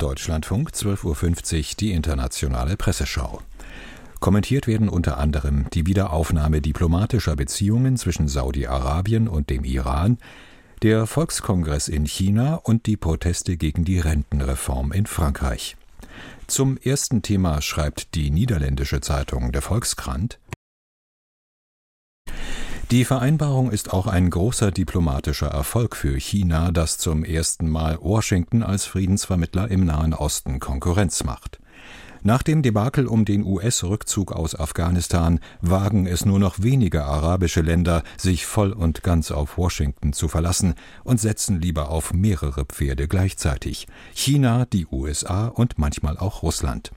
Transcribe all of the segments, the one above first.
Deutschlandfunk 12.50 Uhr die internationale Presseschau. Kommentiert werden unter anderem die Wiederaufnahme diplomatischer Beziehungen zwischen Saudi-Arabien und dem Iran, der Volkskongress in China und die Proteste gegen die Rentenreform in Frankreich. Zum ersten Thema schreibt die niederländische Zeitung Der Volkskrant die Vereinbarung ist auch ein großer diplomatischer Erfolg für China, das zum ersten Mal Washington als Friedensvermittler im Nahen Osten Konkurrenz macht. Nach dem Debakel um den US-Rückzug aus Afghanistan wagen es nur noch wenige arabische Länder, sich voll und ganz auf Washington zu verlassen und setzen lieber auf mehrere Pferde gleichzeitig China, die USA und manchmal auch Russland.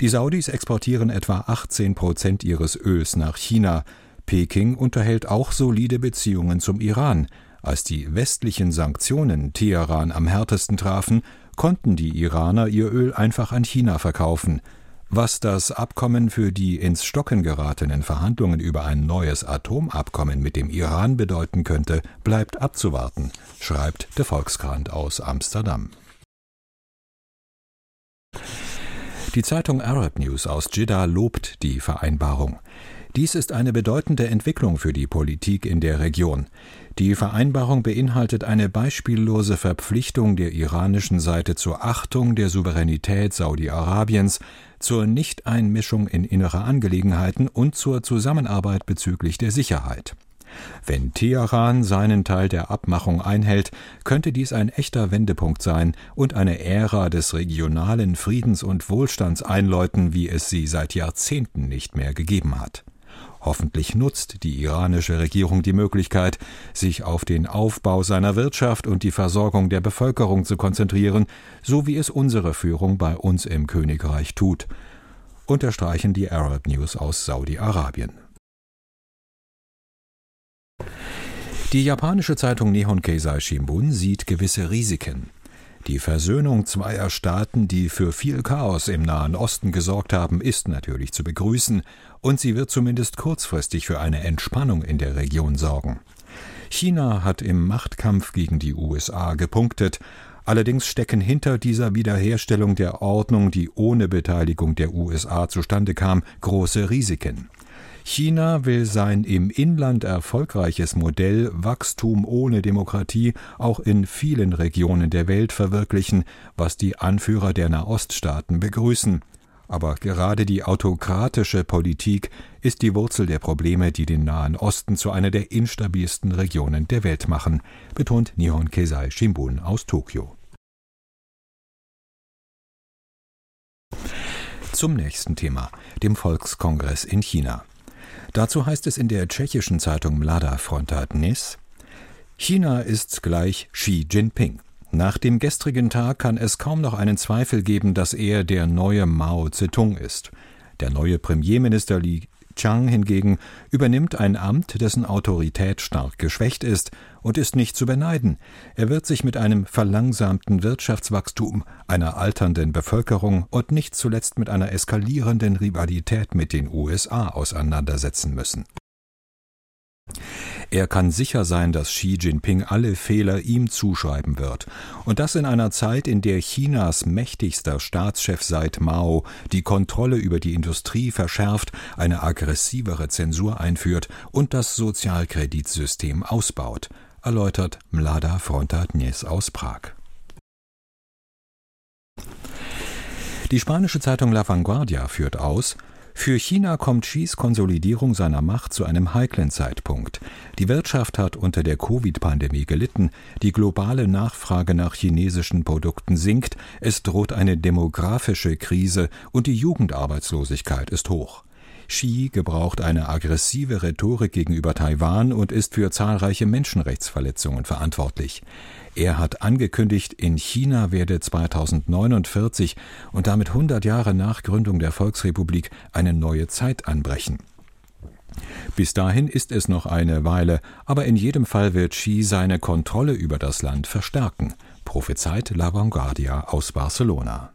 Die Saudis exportieren etwa 18 Prozent ihres Öls nach China, Peking unterhält auch solide Beziehungen zum Iran. Als die westlichen Sanktionen Teheran am härtesten trafen, konnten die Iraner ihr Öl einfach an China verkaufen. Was das Abkommen für die ins Stocken geratenen Verhandlungen über ein neues Atomabkommen mit dem Iran bedeuten könnte, bleibt abzuwarten, schreibt der Volkskrant aus Amsterdam. Die Zeitung Arab News aus Jeddah lobt die Vereinbarung. Dies ist eine bedeutende Entwicklung für die Politik in der Region. Die Vereinbarung beinhaltet eine beispiellose Verpflichtung der iranischen Seite zur Achtung der Souveränität Saudi-Arabiens, zur Nichteinmischung in innere Angelegenheiten und zur Zusammenarbeit bezüglich der Sicherheit. Wenn Teheran seinen Teil der Abmachung einhält, könnte dies ein echter Wendepunkt sein und eine Ära des regionalen Friedens und Wohlstands einläuten, wie es sie seit Jahrzehnten nicht mehr gegeben hat. Hoffentlich nutzt die iranische Regierung die Möglichkeit, sich auf den Aufbau seiner Wirtschaft und die Versorgung der Bevölkerung zu konzentrieren, so wie es unsere Führung bei uns im Königreich tut, unterstreichen die Arab News aus Saudi-Arabien. Die japanische Zeitung Nihon Keizai Shimbun sieht gewisse Risiken. Die Versöhnung zweier Staaten, die für viel Chaos im Nahen Osten gesorgt haben, ist natürlich zu begrüßen, und sie wird zumindest kurzfristig für eine Entspannung in der Region sorgen. China hat im Machtkampf gegen die USA gepunktet, allerdings stecken hinter dieser Wiederherstellung der Ordnung, die ohne Beteiligung der USA zustande kam, große Risiken. China will sein im Inland erfolgreiches Modell Wachstum ohne Demokratie auch in vielen Regionen der Welt verwirklichen, was die Anführer der Nahoststaaten begrüßen. Aber gerade die autokratische Politik ist die Wurzel der Probleme, die den Nahen Osten zu einer der instabilsten Regionen der Welt machen, betont Nihon Keizai Shimbun aus Tokio. Zum nächsten Thema, dem Volkskongress in China. Dazu heißt es in der tschechischen Zeitung Mlada Fronta Dnes, China ist gleich Xi Jinping. Nach dem gestrigen Tag kann es kaum noch einen Zweifel geben, dass er der neue Mao Zedong ist. Der neue Premierminister Li Chang hingegen übernimmt ein Amt, dessen Autorität stark geschwächt ist und ist nicht zu beneiden. Er wird sich mit einem verlangsamten Wirtschaftswachstum, einer alternden Bevölkerung und nicht zuletzt mit einer eskalierenden Rivalität mit den USA auseinandersetzen müssen. Er kann sicher sein, dass Xi Jinping alle Fehler ihm zuschreiben wird. Und das in einer Zeit, in der Chinas mächtigster Staatschef seit Mao die Kontrolle über die Industrie verschärft, eine aggressivere Zensur einführt und das Sozialkreditsystem ausbaut, erläutert Mlada Fronta Dnes aus Prag. Die spanische Zeitung La Vanguardia führt aus, für China kommt Xis Konsolidierung seiner Macht zu einem heiklen Zeitpunkt. Die Wirtschaft hat unter der Covid-Pandemie gelitten, die globale Nachfrage nach chinesischen Produkten sinkt, es droht eine demografische Krise und die Jugendarbeitslosigkeit ist hoch. Xi gebraucht eine aggressive Rhetorik gegenüber Taiwan und ist für zahlreiche Menschenrechtsverletzungen verantwortlich. Er hat angekündigt, in China werde 2049 und damit 100 Jahre nach Gründung der Volksrepublik eine neue Zeit anbrechen. Bis dahin ist es noch eine Weile, aber in jedem Fall wird Xi seine Kontrolle über das Land verstärken, prophezeit La Vanguardia aus Barcelona.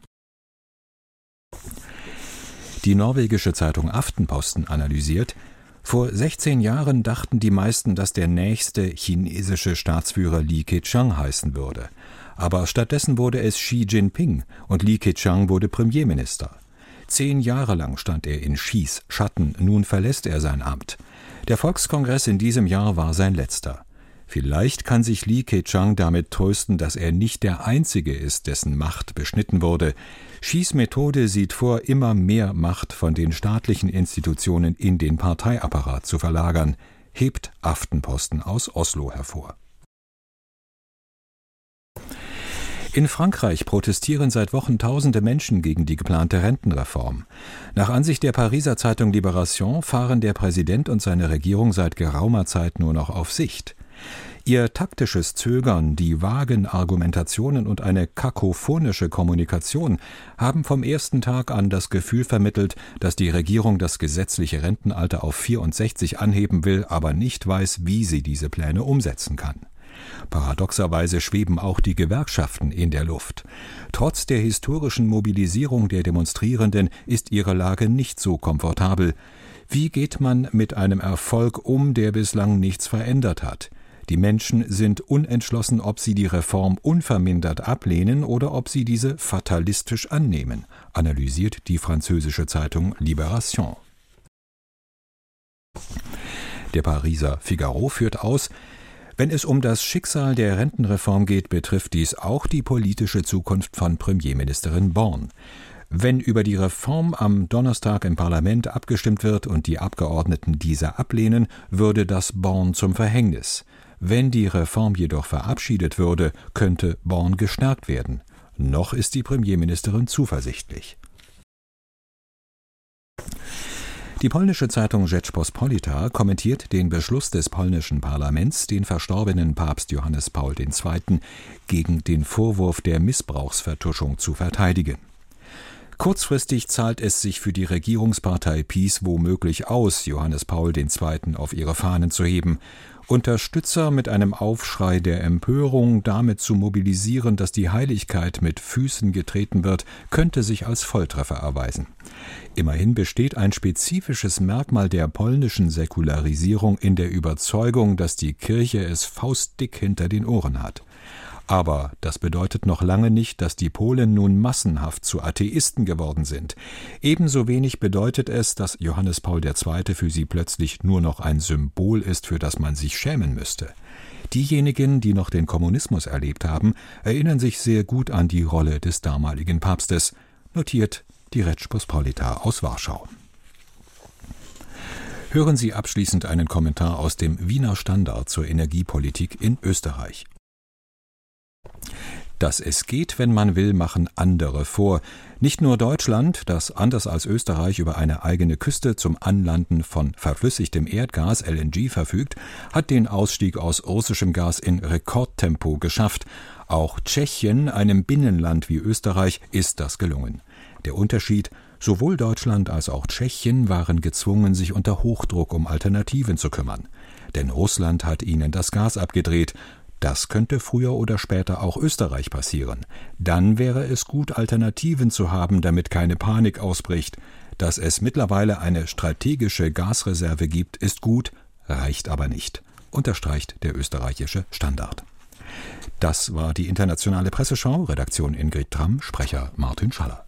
Die norwegische Zeitung Aftenposten analysiert, vor 16 Jahren dachten die meisten, dass der nächste chinesische Staatsführer Li Keqiang heißen würde. Aber stattdessen wurde es Xi Jinping und Li Keqiang wurde Premierminister. Zehn Jahre lang stand er in Xis Schatten, nun verlässt er sein Amt. Der Volkskongress in diesem Jahr war sein letzter. Vielleicht kann sich Li Keqiang damit trösten, dass er nicht der Einzige ist, dessen Macht beschnitten wurde. Xis Methode sieht vor, immer mehr Macht von den staatlichen Institutionen in den Parteiapparat zu verlagern, hebt Aftenposten aus Oslo hervor. In Frankreich protestieren seit Wochen tausende Menschen gegen die geplante Rentenreform. Nach Ansicht der Pariser Zeitung Libération fahren der Präsident und seine Regierung seit geraumer Zeit nur noch auf Sicht. Ihr taktisches Zögern, die vagen Argumentationen und eine kakophonische Kommunikation haben vom ersten Tag an das Gefühl vermittelt, dass die Regierung das gesetzliche Rentenalter auf 64 anheben will, aber nicht weiß, wie sie diese Pläne umsetzen kann. Paradoxerweise schweben auch die Gewerkschaften in der Luft. Trotz der historischen Mobilisierung der Demonstrierenden ist ihre Lage nicht so komfortabel. Wie geht man mit einem Erfolg um, der bislang nichts verändert hat? Die Menschen sind unentschlossen, ob sie die Reform unvermindert ablehnen oder ob sie diese fatalistisch annehmen, analysiert die französische Zeitung Libération. Der Pariser Figaro führt aus, wenn es um das Schicksal der Rentenreform geht, betrifft dies auch die politische Zukunft von Premierministerin Born. Wenn über die Reform am Donnerstag im Parlament abgestimmt wird und die Abgeordneten diese ablehnen, würde das Born zum Verhängnis. Wenn die Reform jedoch verabschiedet würde, könnte Born gestärkt werden. Noch ist die Premierministerin zuversichtlich. Die polnische Zeitung Rzeczpospolita kommentiert den Beschluss des polnischen Parlaments, den verstorbenen Papst Johannes Paul II. gegen den Vorwurf der Missbrauchsvertuschung zu verteidigen. Kurzfristig zahlt es sich für die Regierungspartei PiS womöglich aus, Johannes Paul II. auf ihre Fahnen zu heben Unterstützer mit einem Aufschrei der Empörung damit zu mobilisieren, dass die Heiligkeit mit Füßen getreten wird, könnte sich als Volltreffer erweisen. Immerhin besteht ein spezifisches Merkmal der polnischen Säkularisierung in der Überzeugung, dass die Kirche es faustdick hinter den Ohren hat. Aber das bedeutet noch lange nicht, dass die Polen nun massenhaft zu Atheisten geworden sind. Ebenso wenig bedeutet es, dass Johannes Paul II. für sie plötzlich nur noch ein Symbol ist, für das man sich schämen müsste. Diejenigen, die noch den Kommunismus erlebt haben, erinnern sich sehr gut an die Rolle des damaligen Papstes, notiert die Retschpospolita aus Warschau. Hören Sie abschließend einen Kommentar aus dem Wiener Standard zur Energiepolitik in Österreich. Dass es geht, wenn man will, machen andere vor. Nicht nur Deutschland, das anders als Österreich über eine eigene Küste zum Anlanden von verflüssigtem Erdgas LNG verfügt, hat den Ausstieg aus russischem Gas in Rekordtempo geschafft. Auch Tschechien, einem Binnenland wie Österreich, ist das gelungen. Der Unterschied Sowohl Deutschland als auch Tschechien waren gezwungen, sich unter Hochdruck um Alternativen zu kümmern. Denn Russland hat ihnen das Gas abgedreht, das könnte früher oder später auch Österreich passieren. Dann wäre es gut, Alternativen zu haben, damit keine Panik ausbricht. Dass es mittlerweile eine strategische Gasreserve gibt, ist gut, reicht aber nicht, unterstreicht der österreichische Standard. Das war die internationale Presseschau, Redaktion Ingrid Tramm, Sprecher Martin Schaller.